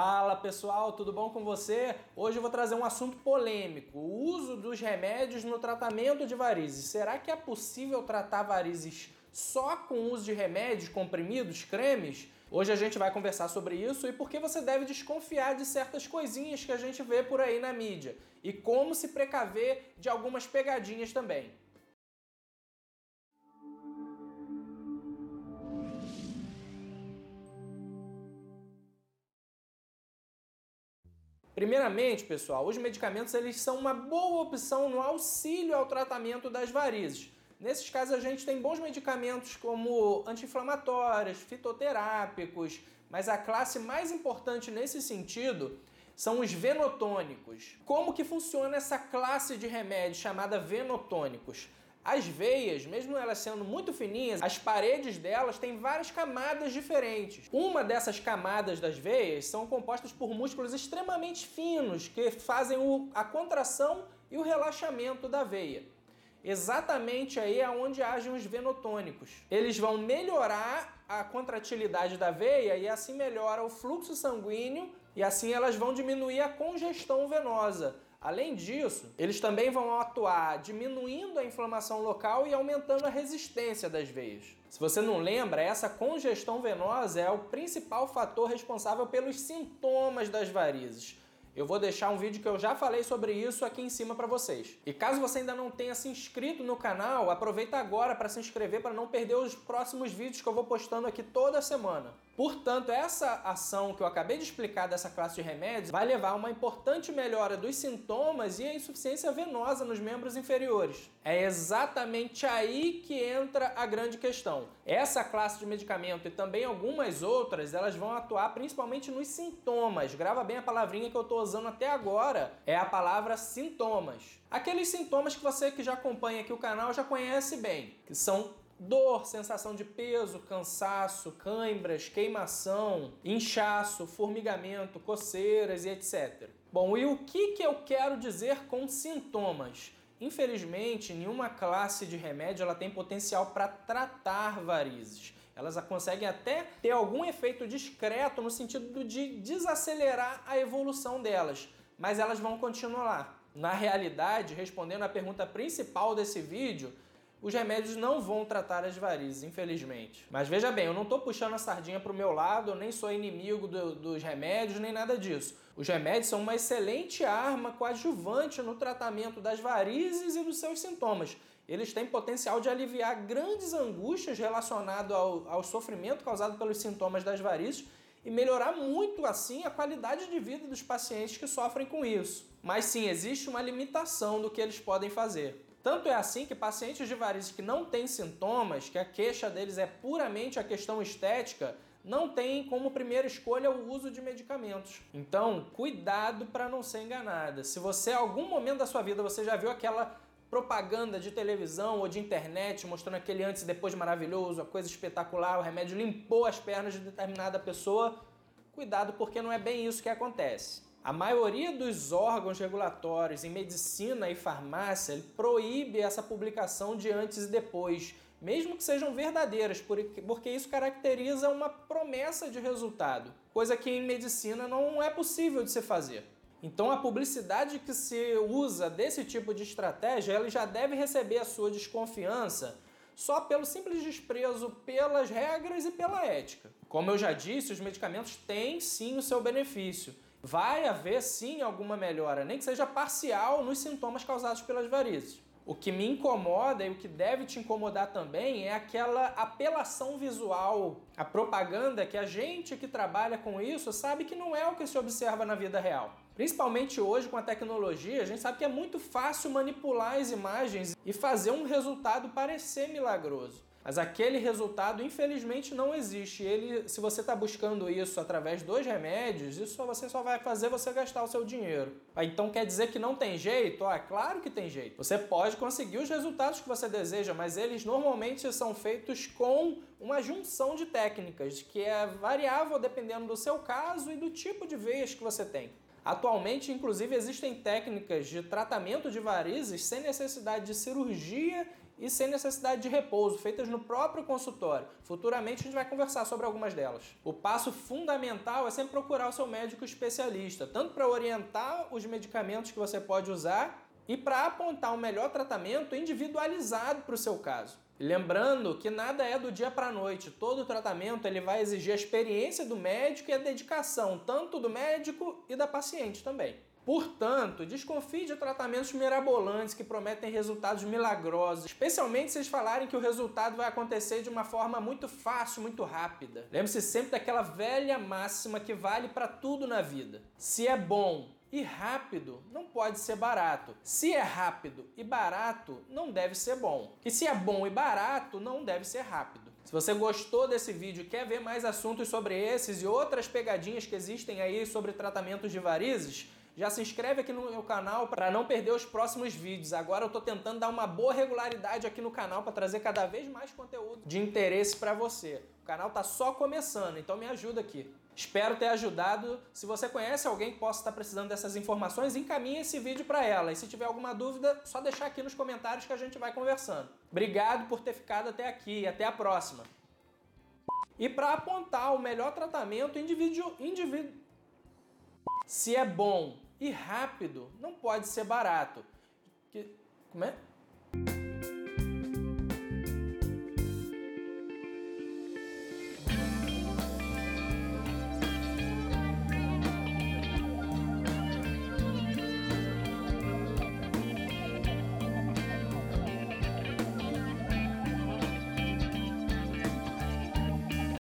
Fala pessoal, tudo bom com você? Hoje eu vou trazer um assunto polêmico: o uso dos remédios no tratamento de varizes. Será que é possível tratar varizes só com o uso de remédios, comprimidos, cremes? Hoje a gente vai conversar sobre isso e por que você deve desconfiar de certas coisinhas que a gente vê por aí na mídia e como se precaver de algumas pegadinhas também. Primeiramente, pessoal, os medicamentos eles são uma boa opção no auxílio ao tratamento das varizes. Nesses casos, a gente tem bons medicamentos como anti-inflamatórios, fitoterápicos, mas a classe mais importante nesse sentido são os venotônicos. Como que funciona essa classe de remédios chamada venotônicos? As veias, mesmo elas sendo muito fininhas, as paredes delas têm várias camadas diferentes. Uma dessas camadas das veias são compostas por músculos extremamente finos que fazem o, a contração e o relaxamento da veia. Exatamente aí é onde agem os venotônicos. Eles vão melhorar a contratilidade da veia e assim melhora o fluxo sanguíneo e assim elas vão diminuir a congestão venosa Além disso, eles também vão atuar diminuindo a inflamação local e aumentando a resistência das veias. Se você não lembra, essa congestão venosa é o principal fator responsável pelos sintomas das varizes. Eu vou deixar um vídeo que eu já falei sobre isso aqui em cima para vocês. E caso você ainda não tenha se inscrito no canal, aproveita agora para se inscrever para não perder os próximos vídeos que eu vou postando aqui toda semana. Portanto, essa ação que eu acabei de explicar dessa classe de remédios vai levar a uma importante melhora dos sintomas e a insuficiência venosa nos membros inferiores. É exatamente aí que entra a grande questão. Essa classe de medicamento e também algumas outras, elas vão atuar principalmente nos sintomas. Grava bem a palavrinha que eu estou usando até agora, é a palavra sintomas. Aqueles sintomas que você que já acompanha aqui o canal já conhece bem, que são dor, sensação de peso, cansaço, cãibras, queimação, inchaço, formigamento, coceiras e etc. Bom, e o que, que eu quero dizer com sintomas? Infelizmente, nenhuma classe de remédio ela tem potencial para tratar varizes. Elas conseguem até ter algum efeito discreto no sentido de desacelerar a evolução delas, mas elas vão continuar. Na realidade, respondendo à pergunta principal desse vídeo, os remédios não vão tratar as varizes, infelizmente. Mas veja bem, eu não estou puxando a sardinha para o meu lado, eu nem sou inimigo do, dos remédios, nem nada disso. Os remédios são uma excelente arma coadjuvante no tratamento das varizes e dos seus sintomas. Eles têm potencial de aliviar grandes angústias relacionadas ao, ao sofrimento causado pelos sintomas das varizes e melhorar muito assim a qualidade de vida dos pacientes que sofrem com isso. Mas sim, existe uma limitação do que eles podem fazer. Tanto é assim que pacientes de varizes que não têm sintomas, que a queixa deles é puramente a questão estética, não têm como primeira escolha o uso de medicamentos. Então, cuidado para não ser enganada. Se você, em algum momento da sua vida, você já viu aquela propaganda de televisão ou de internet mostrando aquele antes e depois maravilhoso, a coisa espetacular, o remédio limpou as pernas de determinada pessoa, cuidado porque não é bem isso que acontece. A maioria dos órgãos regulatórios em medicina e farmácia proíbe essa publicação de antes e depois, mesmo que sejam verdadeiras, porque isso caracteriza uma promessa de resultado, coisa que em medicina não é possível de se fazer. Então a publicidade que se usa desse tipo de estratégia, ela já deve receber a sua desconfiança só pelo simples desprezo pelas regras e pela ética. Como eu já disse, os medicamentos têm sim o seu benefício vai haver sim alguma melhora, nem que seja parcial, nos sintomas causados pelas varizes. O que me incomoda e o que deve te incomodar também é aquela apelação visual, a propaganda que a gente que trabalha com isso sabe que não é o que se observa na vida real. Principalmente hoje com a tecnologia, a gente sabe que é muito fácil manipular as imagens e fazer um resultado parecer milagroso. Mas aquele resultado, infelizmente, não existe. Ele, se você está buscando isso através dos remédios, isso você só vai fazer você gastar o seu dinheiro. Ah, então quer dizer que não tem jeito? Ah, claro que tem jeito. Você pode conseguir os resultados que você deseja, mas eles normalmente são feitos com uma junção de técnicas, que é variável dependendo do seu caso e do tipo de veias que você tem. Atualmente, inclusive, existem técnicas de tratamento de varizes sem necessidade de cirurgia e sem necessidade de repouso, feitas no próprio consultório. Futuramente a gente vai conversar sobre algumas delas. O passo fundamental é sempre procurar o seu médico especialista, tanto para orientar os medicamentos que você pode usar e para apontar um melhor tratamento individualizado para o seu caso. Lembrando que nada é do dia para a noite. Todo tratamento ele vai exigir a experiência do médico e a dedicação tanto do médico e da paciente também. Portanto, desconfie de tratamentos mirabolantes que prometem resultados milagrosos, especialmente se eles falarem que o resultado vai acontecer de uma forma muito fácil, muito rápida. Lembre-se sempre daquela velha máxima que vale para tudo na vida. Se é bom e rápido, não pode ser barato. Se é rápido e barato, não deve ser bom. E se é bom e barato, não deve ser rápido. Se você gostou desse vídeo e quer ver mais assuntos sobre esses e outras pegadinhas que existem aí sobre tratamentos de varizes, já se inscreve aqui no meu canal para não perder os próximos vídeos. Agora eu estou tentando dar uma boa regularidade aqui no canal para trazer cada vez mais conteúdo de interesse para você. O canal está só começando, então me ajuda aqui. Espero ter ajudado. Se você conhece alguém que possa estar precisando dessas informações, encaminhe esse vídeo para ela. E se tiver alguma dúvida, só deixar aqui nos comentários que a gente vai conversando. Obrigado por ter ficado até aqui até a próxima. E para apontar o melhor tratamento indivíduo, indivíduo se é bom e rápido, não pode ser barato. Que, como é?